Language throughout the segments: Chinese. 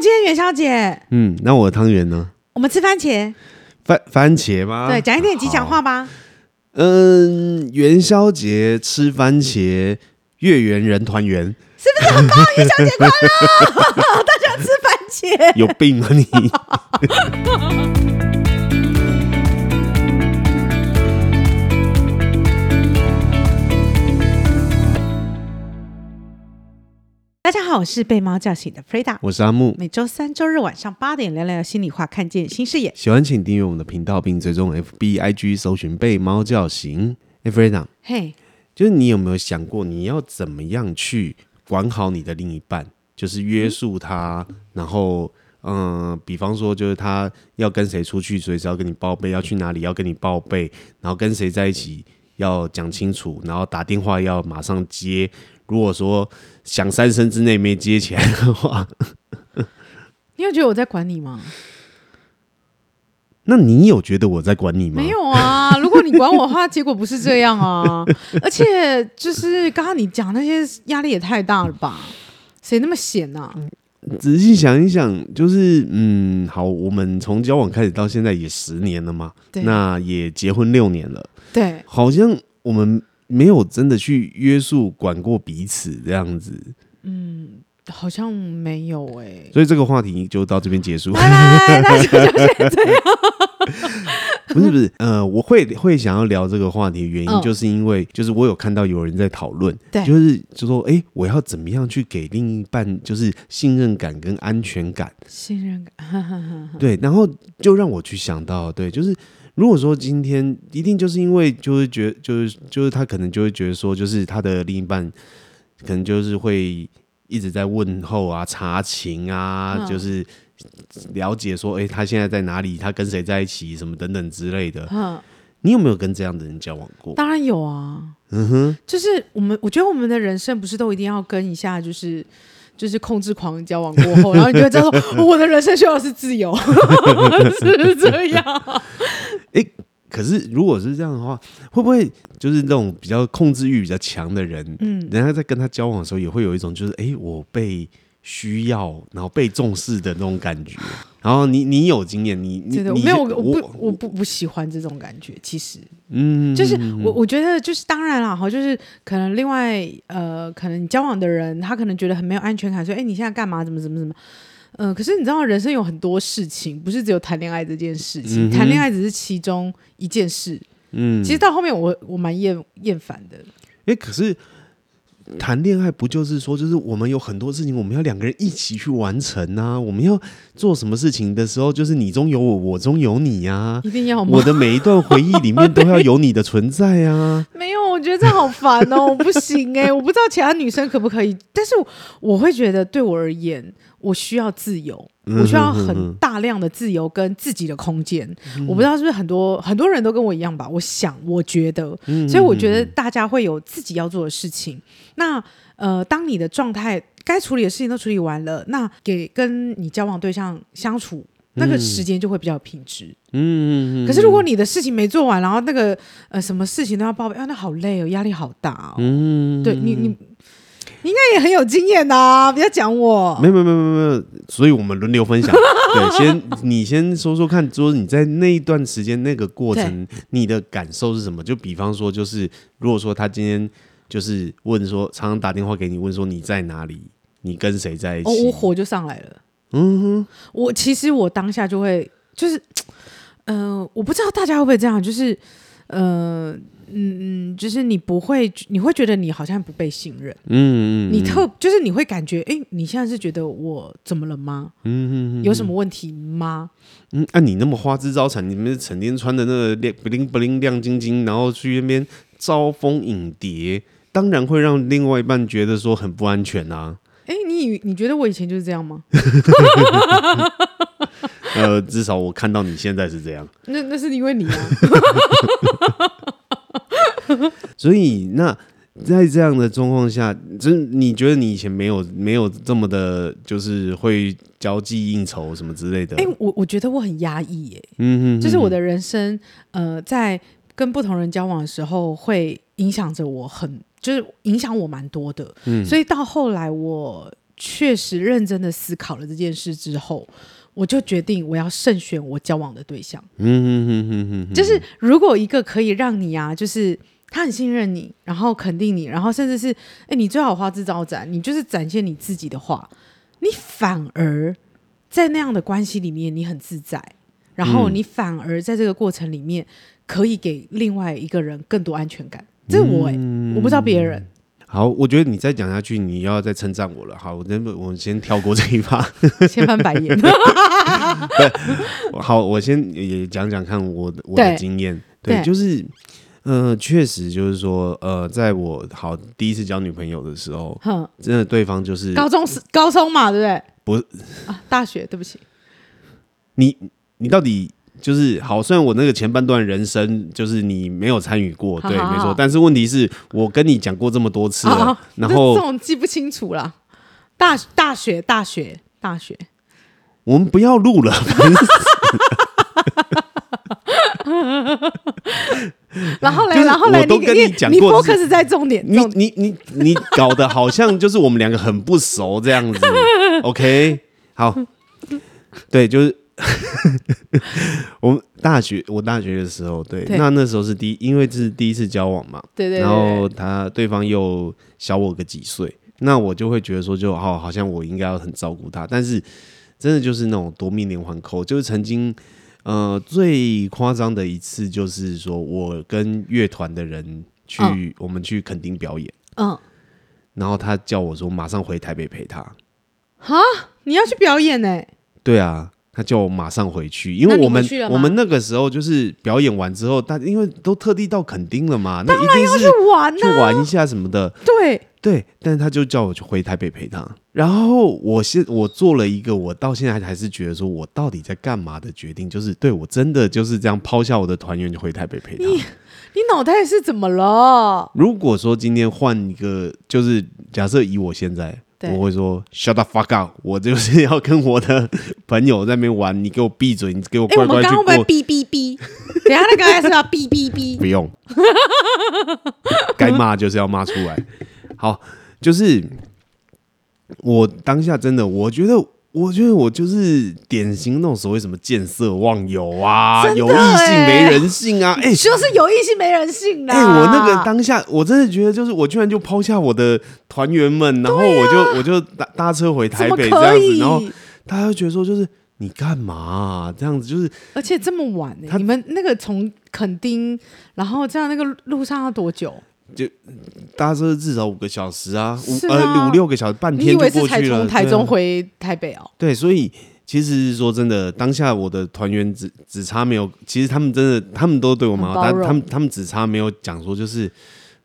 今天元宵节。嗯，那我的汤圆呢？我们吃番茄。番番茄吗？对，讲一点吉祥话吧。嗯，元宵节吃番茄，月圆人团圆，是不是很棒？元宵节快乐！大家吃番茄，有病啊你？大家好，我是被猫叫醒的 Freda，我是阿木。每周三、周日晚上八点聊聊心里话，看见新视野。喜欢请订阅我们的频道，并追踪 FB、IG，搜寻被猫叫醒。哎，Freda，嘿，就是你有没有想过，你要怎么样去管好你的另一半？就是约束他，嗯、然后，嗯、呃，比方说，就是他要跟谁出去，随时要跟你报备；要去哪里，要跟你报备；然后跟谁在一起，要讲清楚；然后打电话要马上接。如果说想三声之内没接起来的话，你有觉得我在管你吗？那你有觉得我在管你吗？没有啊！如果你管我的话，结果不是这样啊！而且就是刚刚你讲那些压力也太大了吧？谁那么闲啊？仔细想一想，就是嗯，好，我们从交往开始到现在也十年了嘛，那也结婚六年了，对，好像我们。没有真的去约束管过彼此这样子，嗯，好像没有哎、欸，所以这个话题就到这边结束。拜拜，那就就先这样。不是不是，呃，我会会想要聊这个话题的原因，就是因为就是我有看到有人在讨论，对，就是就说，哎，我要怎么样去给另一半就是信任感跟安全感？信任感，对，然后就让我去想到，对，就是。如果说今天一定就是因为就是觉就是就是他可能就会觉得说就是他的另一半可能就是会一直在问候啊查情啊，就是了解说哎他现在在哪里，他跟谁在一起什么等等之类的。你有没有跟这样的人交往过？当然有啊。嗯哼，就是我们我觉得我们的人生不是都一定要跟一下就是。就是控制狂交往过后，然后你就会知道说，我的人生需要的是自由，是这样。哎，可是如果是这样的话，会不会就是那种比较控制欲比较强的人，嗯，人家在跟他交往的时候，也会有一种就是，哎，我被。需要，然后被重视的那种感觉。然后你你有经验，你你没有？我不我，我不不喜欢这种感觉。其实，嗯，就是我我觉得就是当然了哈，就是可能另外呃，可能你交往的人他可能觉得很没有安全感，说哎你现在干嘛？怎么怎么怎么？嗯、呃，可是你知道人生有很多事情，不是只有谈恋爱这件事情，嗯、谈恋爱只是其中一件事。嗯，其实到后面我我蛮厌厌烦的。哎，可是。谈恋爱不就是说，就是我们有很多事情，我们要两个人一起去完成啊。我们要做什么事情的时候，就是你中有我，我中有你啊。一定要吗？我的每一段回忆里面都要有你的存在啊。没有，我觉得这好烦哦，我不行哎，我不知道其他女生可不可以，但是我会觉得对我而言，我需要自由。我需要很大量的自由跟自己的空间，我不知道是不是很多很多人都跟我一样吧？我想，我觉得，所以我觉得大家会有自己要做的事情。那呃，当你的状态该处理的事情都处理完了，那给跟你交往对象相处那个时间就会比较有品质。嗯，可是如果你的事情没做完，然后那个呃什么事情都要报备，啊，那好累哦，压力好大哦。嗯，对你你。你应该也很有经验呐，不要讲我。没有没有没有没有，所以我们轮流分享。对，先你先说说看，说你在那一段时间那个过程，你的感受是什么？就比方说，就是如果说他今天就是问说，常常打电话给你问说你在哪里，你跟谁在一起，哦，我火就上来了。嗯哼，我其实我当下就会就是，嗯、呃，我不知道大家会不会这样，就是，嗯、呃。嗯嗯，就是你不会，你会觉得你好像不被信任。嗯嗯，你特就是你会感觉，哎，你现在是觉得我怎么了吗？嗯嗯，有什么问题吗？嗯，按、啊、你那么花枝招展，你们成天穿的那个亮不灵不灵亮晶晶，然后去那边招蜂引蝶，当然会让另外一半觉得说很不安全啊。哎，你你觉得我以前就是这样吗？呃，至少我看到你现在是这样。那那是因为你啊。所以，那在这样的状况下，真你觉得你以前没有没有这么的，就是会交际应酬什么之类的？哎、欸，我我觉得我很压抑耶，嗯哼，哼，就是我的人生，呃，在跟不同人交往的时候，会影响着我很，就是影响我蛮多的，嗯，所以到后来我确实认真的思考了这件事之后，我就决定我要慎选我交往的对象。嗯嗯嗯嗯，就是如果一个可以让你啊，就是他很信任你，然后肯定你，然后甚至是哎，你最好花枝招展，你就是展现你自己的话，你反而在那样的关系里面你很自在，然后你反而在这个过程里面可以给另外一个人更多安全感。这是我我不知道别人。好，我觉得你再讲下去，你要再称赞我了。好，我真我先跳过这一趴，先翻白眼。好，我先也讲讲看我的我的经验。对，对就是，呃，确实就是说，呃，在我好第一次交女朋友的时候，哼，真的对方就是高中是高中嘛，对不对？不是啊，大学，对不起。你你到底？就是好，虽然我那个前半段人生就是你没有参与过，对，好好好没错。但是问题是我跟你讲过这么多次了，然后这种记不清楚了。大大学大学大学，我们不要录了。然后嘞，然后嘞，我都跟你讲过，你 focus 在重点，你你你你搞得好像就是我们两个很不熟这样子。OK，好，对，就是。我们大学，我大学的时候，对，对那那时候是第一，因为这是第一次交往嘛，对对，对，然后他对方又小我个几岁，那我就会觉得说就，就好，好像我应该要很照顾他，但是真的就是那种夺命连环扣，就是曾经，呃，最夸张的一次就是说我跟乐团的人去，嗯、我们去垦丁表演，嗯，然后他叫我说马上回台北陪他，哈，你要去表演呢？欸？对啊。他叫我马上回去，因为我们我们那个时候就是表演完之后，他因为都特地到垦丁了嘛，那一定是去玩，去玩一下什么的。对对，但是他就叫我去回台北陪他。然后我现我做了一个我到现在还是觉得说我到底在干嘛的决定，就是对我真的就是这样抛下我的团员就回台北陪他。你你脑袋是怎么了？如果说今天换一个，就是假设以我现在。对我会说 shut the fuck up，我就是要跟我的朋友在那边玩，你给我闭嘴，你给我乖乖去过。欸、我们刚刚会不会哔哔哔？等下那个还是要哔哔哔？不用，该骂就是要骂出来。好，就是我当下真的，我觉得。我觉得我就是典型那种所谓什么见色忘友啊，有异性没人性啊，哎、欸，就是有异性没人性啊。哎、欸，我那个当下我真的觉得，就是我居然就抛下我的团员们，然后我就、啊、我就搭搭车回台北这样子，然后大家就觉得说，就是你干嘛、啊、这样子？就是而且这么晚、欸，你们那个从垦丁，然后这样那个路上要多久？就搭车至少五个小时啊，五呃五六个小时，半天就过去了。从台中回台北哦？对，所以其实说真的，当下我的团员只只差没有，其实他们真的他们都对我蛮好，但他们他们只差没有讲说就是。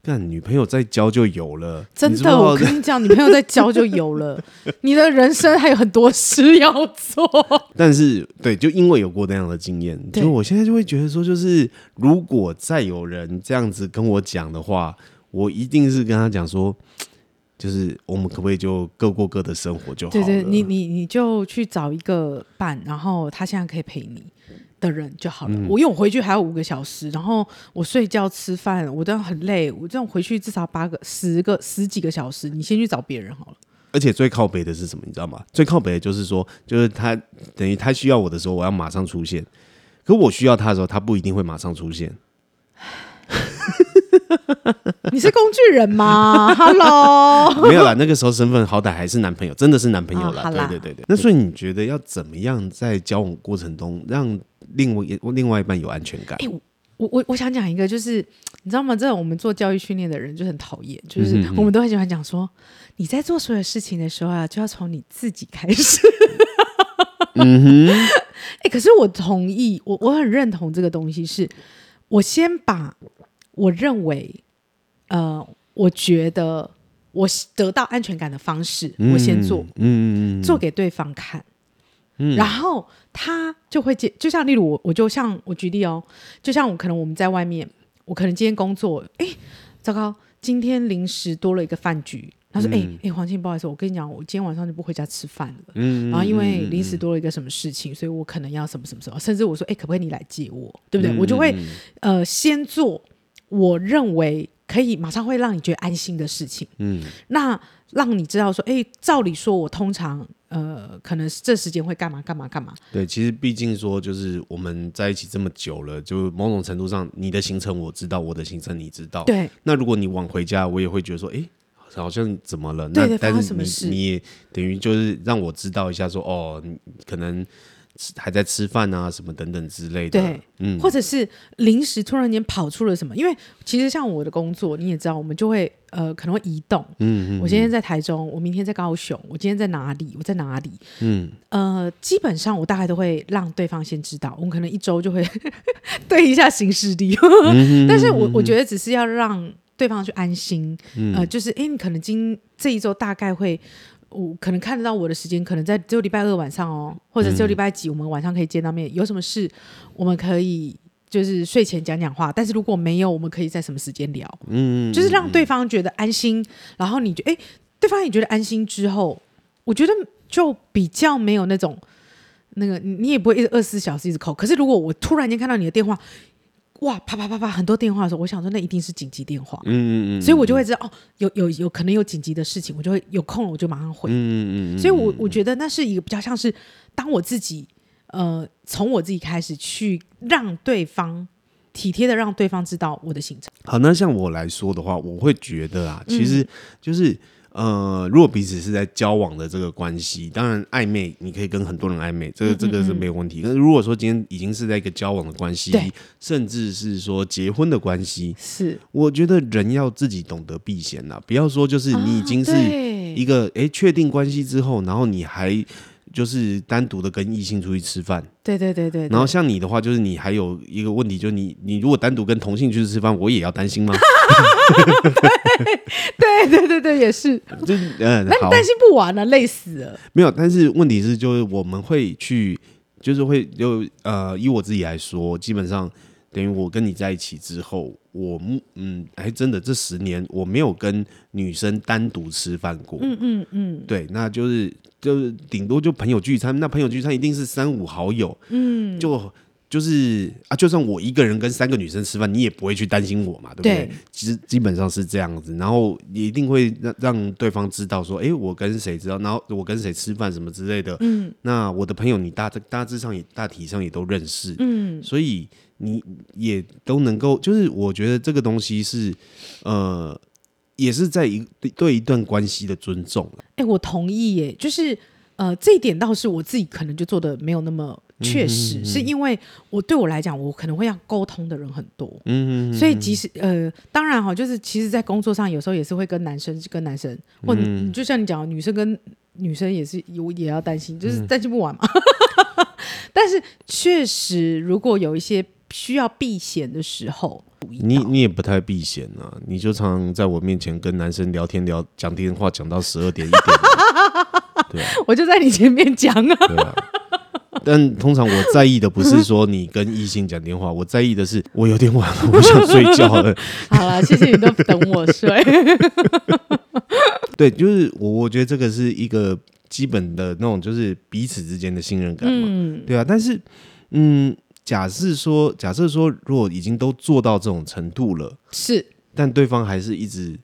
干女朋友再交就有了，真的，我跟你 讲，女朋友再交就有了。你的人生还有很多事要做。但是，对，就因为有过那样的经验，对就我现在就会觉得说，就是如果再有人这样子跟我讲的话，我一定是跟他讲说，就是我们可不可以就各过各的生活就好了？对对，你你你就去找一个伴，然后他现在可以陪你。的人就好了。嗯、我因为我回去还有五个小时，然后我睡觉吃饭，我都很累。我这样回去至少八个、十个、十几个小时。你先去找别人好了。而且最靠北的是什么？你知道吗？最靠北的就是说，就是他等于他需要我的时候，我要马上出现。可我需要他的时候，他不一定会马上出现。你是工具人吗？Hello，没有啦，那个时候身份好歹还是男朋友，真的是男朋友啦。哦、对对对对。那所以你觉得要怎么样在交往过程中让另外另外一半有安全感？欸、我我我想讲一个，就是你知道吗？这种我们做教育训练的人就很讨厌，就是我们都很喜欢讲说，你在做所有事情的时候啊，就要从你自己开始。嗯哼，哎、欸，可是我同意，我我很认同这个东西是，是我先把我认为，呃，我觉得我得到安全感的方式，嗯、我先做，嗯，做给对方看。嗯、然后他就会接，就像例如我，我就像我举例哦，就像我可能我们在外面，我可能今天工作，哎，糟糕，今天临时多了一个饭局。他说：“哎哎、嗯，黄庆，不好意思，我跟你讲，我今天晚上就不回家吃饭了。嗯，然后因为临时多了一个什么事情，嗯、所以我可能要什么什么什么，甚至我说，哎，可不可以你来接我，对不对？嗯、我就会呃先做我认为可以马上会让你觉得安心的事情。嗯，那让你知道说，哎，照理说，我通常呃，可能这时间会干嘛干嘛干嘛。对，其实毕竟说，就是我们在一起这么久了，就某种程度上，你的行程我知道，我的行程你知道。对。那如果你晚回家，我也会觉得说，哎。好像怎么了？对对，那但是你什么事你也等于就是让我知道一下说，说哦，可能还在吃饭啊，什么等等之类的。对，嗯，或者是临时突然间跑出了什么？因为其实像我的工作，你也知道，我们就会呃可能会移动。嗯嗯。我今天在台中，我明天在高雄，我今天在哪里？我在哪里？嗯。呃，基本上我大概都会让对方先知道，我们可能一周就会 对一下行事历。嗯、但是我我觉得只是要让。对方去安心，嗯、呃，就是，哎，你可能今这一周大概会，我可能看得到我的时间，可能在只有礼拜二晚上哦，或者只有礼拜几，我们晚上可以见到面。嗯、有什么事，我们可以就是睡前讲讲话。但是如果没有，我们可以在什么时间聊？嗯，就是让对方觉得安心，嗯、然后你觉得，哎，对方也觉得安心之后，我觉得就比较没有那种那个，你也不会一直二十四小时一直 call。可是如果我突然间看到你的电话。哇，啪啪啪啪，很多电话的时候，我想说那一定是紧急电话，嗯嗯嗯，所以我就会知道哦，有有有可能有紧急的事情，我就会有空了，我就马上回，嗯嗯嗯，所以我我觉得那是一个比较像是当我自己呃从我自己开始去让对方体贴的让对方知道我的行程。好，那像我来说的话，我会觉得啊，其实就是。嗯呃，如果彼此是在交往的这个关系，当然暧昧，你可以跟很多人暧昧，这个这个是没有问题。但是如果说今天已经是在一个交往的关系，甚至是说结婚的关系，是我觉得人要自己懂得避嫌了，不要说就是你已经是一个哎确定关系之后，然后你还。就是单独的跟异性出去吃饭，对对对对。然后像你的话，就是你还有一个问题，就是你你如果单独跟同性去吃饭，我也要担心吗？对对对对，也是。就嗯，那你担心不完了，累死了。没有，但是问题是，就是我们会去，就是会就呃，以我自己来说，基本上等于我跟你在一起之后，我嗯，还真的这十年我没有跟女生单独吃饭过。嗯嗯嗯，对，那就是。就是顶多就朋友聚餐，那朋友聚餐一定是三五好友，嗯，就就是啊，就算我一个人跟三个女生吃饭，你也不会去担心我嘛，对不对？对，其实基本上是这样子，然后也一定会让让对方知道说，哎、欸，我跟谁知道，然后我跟谁吃饭什么之类的，嗯，那我的朋友你大大致上也大体上也都认识，嗯，所以你也都能够，就是我觉得这个东西是呃。也是在一对一段关系的尊重。哎、欸，我同意耶，就是呃，这一点倒是我自己可能就做的没有那么确实，嗯、哼哼是因为我对我来讲，我可能会要沟通的人很多，嗯哼哼，所以即使呃，当然哈，就是其实，在工作上有时候也是会跟男生跟男生，或你就像你讲，女生跟女生也是有也要担心，就是担心不完嘛。嗯、但是确实，如果有一些需要避嫌的时候。你你也不太避嫌啊，你就常常在我面前跟男生聊天聊讲电话讲到十二点一点，对啊，我就在你前面讲啊，对啊。但通常我在意的不是说你跟异性讲电话，我在意的是我有点晚了，我想睡觉了。好了，谢谢你都等我睡。对，就是我我觉得这个是一个基本的那种，就是彼此之间的信任感嘛，嗯、对啊。但是，嗯。假设说，假设说，如果已经都做到这种程度了，是，但对方还是一直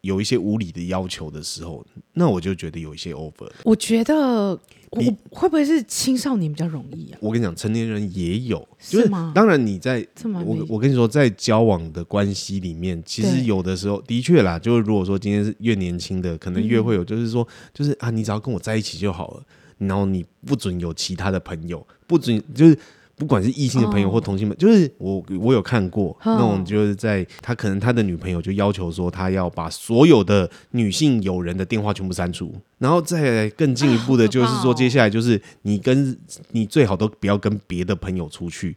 有一些无理的要求的时候，那我就觉得有一些 over。我觉得我会不会是青少年比较容易啊？我跟你讲，成年人也有，就是吗？当然你在我我跟你说，在交往的关系里面，其实有的时候的确啦，就是如果说今天是越年轻的，可能越会有，就是说，就是啊，你只要跟我在一起就好了，然后你不准有其他的朋友，不准就是。不管是异性的朋友或同性朋友，oh. 就是我我有看过那种，就是在他可能他的女朋友就要求说，他要把所有的女性友人的电话全部删除，然后再更进一步的，就是说接下来就是你跟你最好都不要跟别的朋友出去，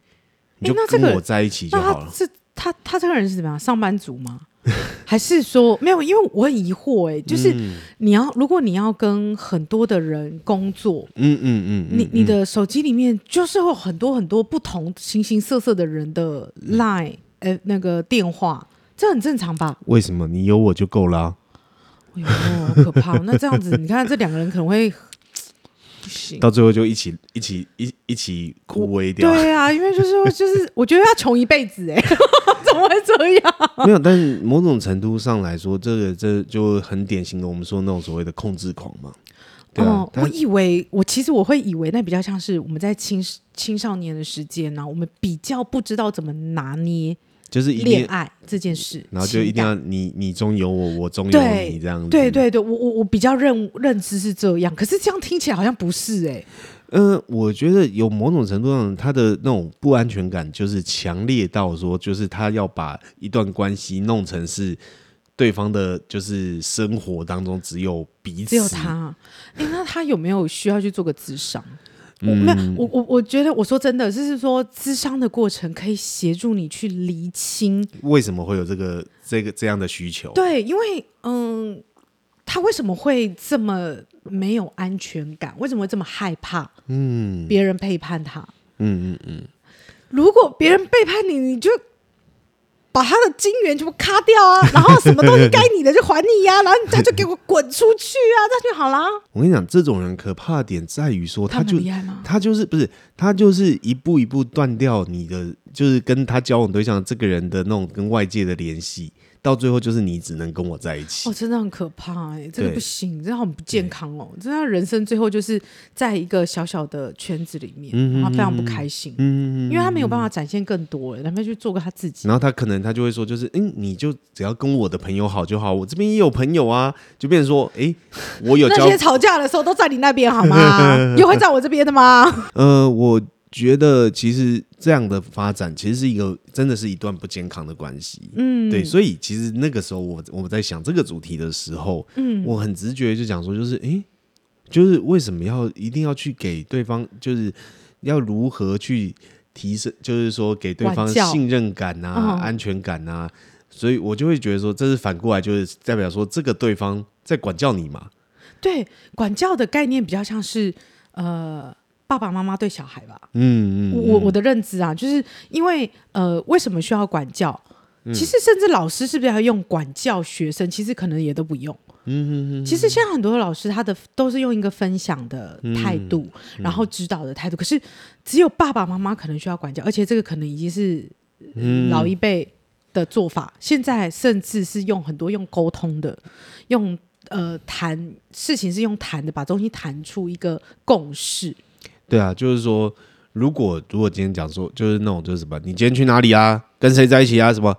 你就跟我在一起就好了。是他他这个人是怎么样？上班族吗？还是说没有？因为我很疑惑哎、欸，就是你要如果你要跟很多的人工作，嗯嗯嗯，你你的手机里面就是有很多很多不同形形色色的人的 line 那个电话，这很正常吧？为什么？你有我就够了、啊。哎呦，好可怕！那这样子，你看这两个人可能会不行，到最后就一起一起一一起枯萎掉。对啊，因为就是 就是，我觉得要穷一辈子哎，怎么会这样？没有，但是某种程度上来说，这个这就很典型的我们说那种所谓的控制狂嘛。对啊，哦，我以为我其实我会以为那比较像是我们在青青少年的时间呢，我们比较不知道怎么拿捏。就是恋爱这件事，然后就一定要你你中有我，我中有你这样子。对对对，我我我比较认认知是这样，可是这样听起来好像不是哎、欸。嗯、呃，我觉得有某种程度上，他的那种不安全感就是强烈到说，就是他要把一段关系弄成是对方的，就是生活当中只有彼此，只有他。哎、欸，那他有没有需要去做个智商？我没有，我我我觉得，我说真的，就是说，咨商的过程可以协助你去厘清为什么会有这个这个这样的需求。对，因为嗯，他为什么会这么没有安全感？为什么会这么害怕？嗯，别人背叛他。嗯嗯嗯。如果别人背叛你，你就。把他的金元全部卡掉啊，然后什么东西该你的就还你呀、啊，然后他就给我滚出去啊，这样就好啦。我跟你讲，这种人可怕的点在于说，他就他，他就是不是他就是一步一步断掉你的，就是跟他交往对象这个人的那种跟外界的联系。到最后就是你只能跟我在一起哦，真的很可怕哎、欸，这个不行，真的很不健康哦，这样人生最后就是在一个小小的圈子里面，嗯、然后非常不开心，嗯，因为他没有办法展现更多，他们去做个他自己，然后他可能他就会说，就是嗯，你就只要跟我的朋友好就好，我这边也有朋友啊，就变成说，哎，我有那些吵架的时候都在你那边好吗？又会在我这边的吗？呃，我。觉得其实这样的发展其实是一个真的是一段不健康的关系，嗯，对，所以其实那个时候我我在想这个主题的时候，嗯，我很直觉就讲说，就是诶，就是为什么要一定要去给对方，就是要如何去提升，就是说给对方信任感啊、安全感啊，所以我就会觉得说，这是反过来就是代表说这个对方在管教你嘛？对，管教的概念比较像是呃。爸爸妈妈对小孩吧，嗯嗯，我我的认知啊，就是因为呃，为什么需要管教？嗯、其实甚至老师是不是要用管教学生？其实可能也都不用。嗯嗯，其实现在很多的老师，他的都是用一个分享的态度，嗯、然后指导的态度。可是只有爸爸妈妈可能需要管教，而且这个可能已经是老一辈的做法。嗯、现在甚至是用很多用沟通的，用呃谈事情是用谈的，把东西谈出一个共识。对啊，就是说，如果如果今天讲说，就是那种就是什么，你今天去哪里啊？跟谁在一起啊？什么？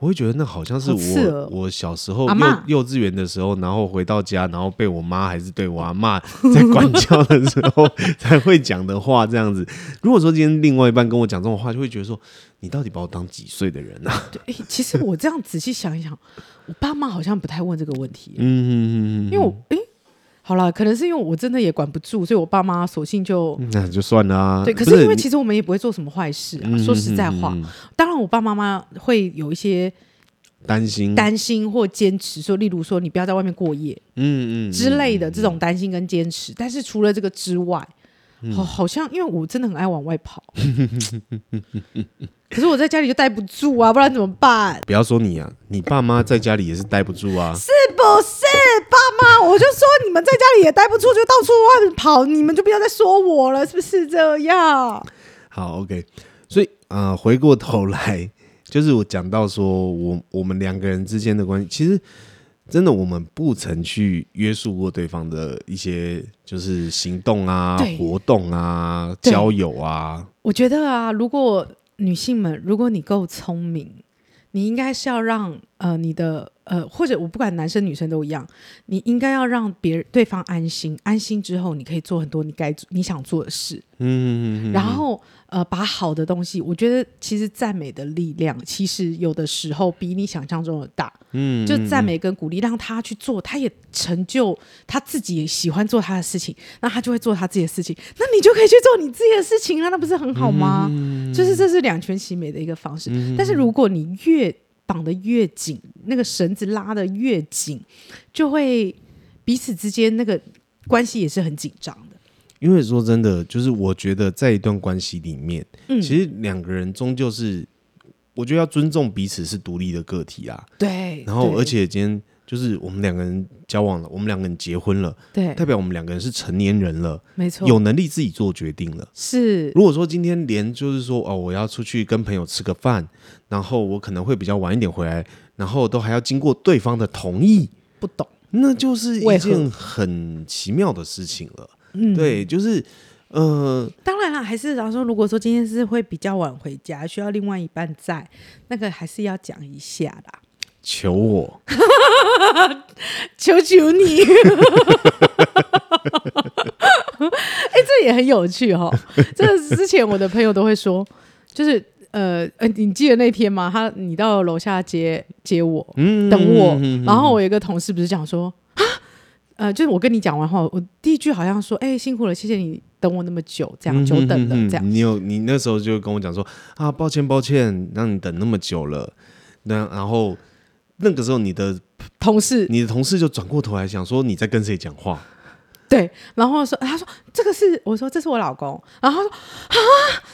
我会觉得那好像是我我小时候幼幼稚园的时候，然后回到家，然后被我妈还是对我阿嬷在管教的时候 才会讲的话，这样子。如果说今天另外一半跟我讲这种话，就会觉得说，你到底把我当几岁的人啊？对，其实我这样仔细想一想，我爸妈好像不太问这个问题。嗯嗯嗯嗯，因为我诶。好了，可能是因为我真的也管不住，所以我爸妈索性就那就算了啊。对，可是因为其实我们也不会做什么坏事啊。说实在话，当然我爸妈妈会有一些担心、担心或坚持，说例如说你不要在外面过夜，嗯嗯之类的这种担心跟坚持。但是除了这个之外，好，好像因为我真的很爱往外跑。可是我在家里就待不住啊，不然怎么办？不要说你啊，你爸妈在家里也是待不住啊，是不是？爸妈，我就说你们在家里也待不住，就到处外面跑，你们就不要再说我了，是不是这样？好，OK。所以啊、呃，回过头来，就是我讲到说我我们两个人之间的关系，其实真的我们不曾去约束过对方的一些就是行动啊、对活动啊、交友啊。我觉得啊，如果女性们，如果你够聪明，你应该是要让呃你的呃或者我不管男生女生都一样，你应该要让别人对方安心，安心之后你可以做很多你该你想做的事。嗯嗯嗯，然后。呃，把好的东西，我觉得其实赞美的力量，其实有的时候比你想象中的大。嗯，就赞美跟鼓励，让他去做，他也成就他自己喜欢做他的事情，那他就会做他自己的事情，那你就可以去做你自己的事情啊，那不是很好吗？嗯，就是这是两全其美的一个方式。嗯，但是如果你越绑得越紧，那个绳子拉得越紧，就会彼此之间那个关系也是很紧张的。因为说真的，就是我觉得在一段关系里面，嗯、其实两个人终究是，我觉得要尊重彼此是独立的个体啊。对。然后，而且今天就是我们两个人交往了，我们两个人结婚了，对，代表我们两个人是成年人了，没错，有能力自己做决定了。是，如果说今天连就是说哦，我要出去跟朋友吃个饭，然后我可能会比较晚一点回来，然后都还要经过对方的同意，不懂，那就是一件很奇妙的事情了。嗯，对，就是呃，当然了，还是然后说，如果说今天是会比较晚回家，需要另外一半在，那个还是要讲一下啦。求我，求求你！哎、欸，这也很有趣哈、哦。这之前我的朋友都会说，就是呃呃，你记得那天吗？他你到楼下接接我，嗯、等我、嗯嗯嗯，然后我有一个同事不是讲说啊，呃，就是我跟你讲完话，我第一句好像说，哎、欸，辛苦了，谢谢你等我那么久，这样久等了，这样。你有你那时候就跟我讲说啊，抱歉抱歉，让你等那么久了，那然后。那个时候，你的同事，你的同事就转过头来想说你在跟谁讲话？对，然后说他说这个是我说这是我老公，然后他说啊，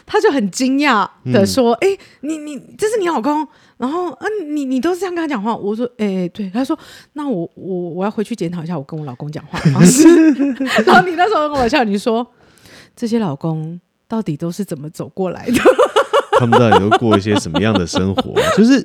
他就很惊讶的说，哎、嗯，你你这是你老公？然后啊，你你都是这样跟他讲话？我说，哎，对，他说那我我我要回去检讨一下我跟我老公讲话的 方式。然后你那时候跟我笑，你说这些老公到底都是怎么走过来的？他们到底都过一些什么样的生活？就是。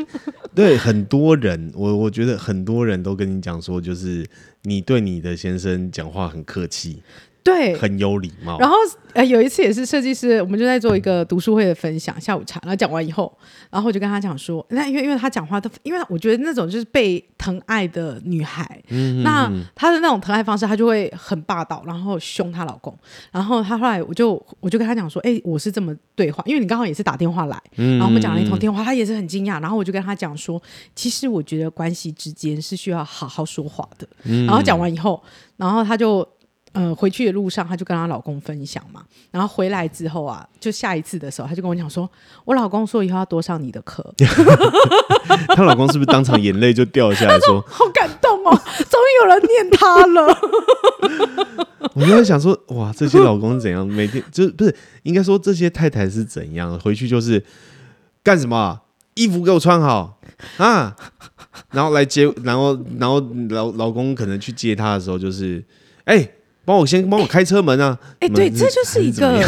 对很多人，我我觉得很多人都跟你讲说，就是你对你的先生讲话很客气。对，很有礼貌。然后呃，有一次也是设计师，我们就在做一个读书会的分享，下午茶。然后讲完以后，然后我就跟他讲说，那因为因为他讲话他，因为我觉得那种就是被疼爱的女孩，嗯，那她的那种疼爱方式，她就会很霸道，然后凶她老公。然后她后来我就我就跟她讲说，哎，我是这么对话，因为你刚好也是打电话来，然后我们讲了一通电话，她也是很惊讶。然后我就跟她讲说，其实我觉得关系之间是需要好好说话的。然后讲完以后，然后她就。嗯、呃，回去的路上，她就跟她老公分享嘛。然后回来之后啊，就下一次的时候，她就跟我讲说：“我老公说以后要多上你的课。”她老公是不是当场眼泪就掉下来说，说：“好感动哦，终于有人念他了。”我就在想说，哇，这些老公是怎样？每天就是不是应该说这些太太是怎样？回去就是干什么？衣服给我穿好啊，然后来接，然后然后老老公可能去接她的时候，就是哎。欸帮我先帮我开车门啊！哎、对，这就是一个，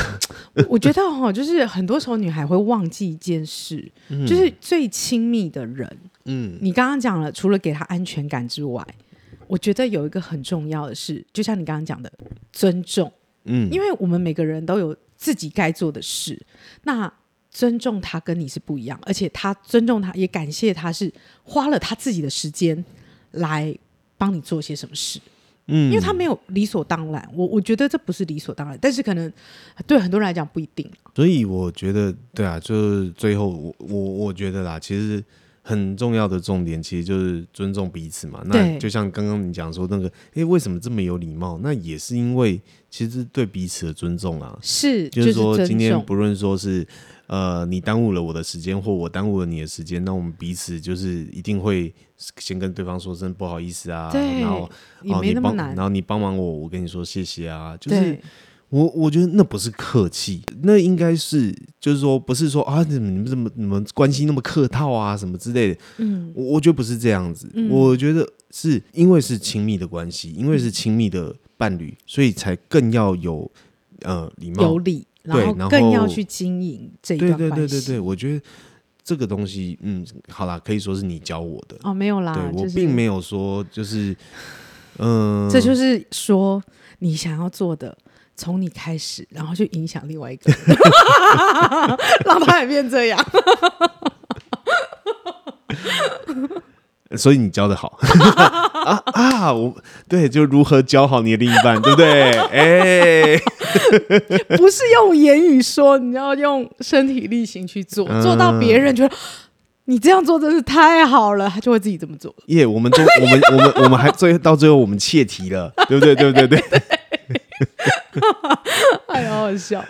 我觉得哈，就是很多时候女孩会忘记一件事，嗯、就是最亲密的人。嗯，你刚刚讲了，除了给她安全感之外，我觉得有一个很重要的事，就像你刚刚讲的尊重。嗯，因为我们每个人都有自己该做的事，那尊重他跟你是不一样，而且他尊重他，也感谢他是花了他自己的时间来帮你做些什么事。嗯，因为他没有理所当然，我我觉得这不是理所当然，但是可能对很多人来讲不一定。所以我觉得，对啊，就是最后我我我觉得啦，其实很重要的重点其实就是尊重彼此嘛。那就像刚刚你讲说那个，哎，为什么这么有礼貌？那也是因为其实对彼此的尊重啊。是，就是说今天不论说是。呃，你耽误了我的时间，或我耽误了你的时间，那我们彼此就是一定会先跟对方说声不好意思啊，然后哦你帮，然后你帮忙我，我跟你说谢谢啊，就是我我觉得那不是客气，那应该是就是说不是说啊你们怎么你们关系那么客套啊什么之类的，嗯，我我觉得不是这样子，嗯、我觉得是因为是亲密的关系，因为是亲密的伴侣，所以才更要有呃礼貌。有礼。然后更要去经营这一段关系。对对对对对，我觉得这个东西，嗯，好啦，可以说是你教我的。哦，没有啦，对、就是、我并没有说就是，嗯、呃，这就是说你想要做的，从你开始，然后去影响另外一个人，让他也变这样。所以你教的好 啊啊！我对，就如何教好你的另一半，对不对？哎、欸，不是用言语说，你要用身体力行去做，嗯、做到别人觉得你这样做真是太好了，他就会自己这么做。耶、yeah,，我们都我们我们我们还最到最后我们切题了，对不对？对不对？对，对，哎呀，好好笑。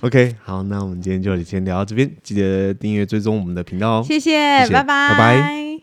OK，好，那我们今天就先聊到这边，记得订阅追踪我们的频道哦。谢谢，谢谢拜拜，拜拜。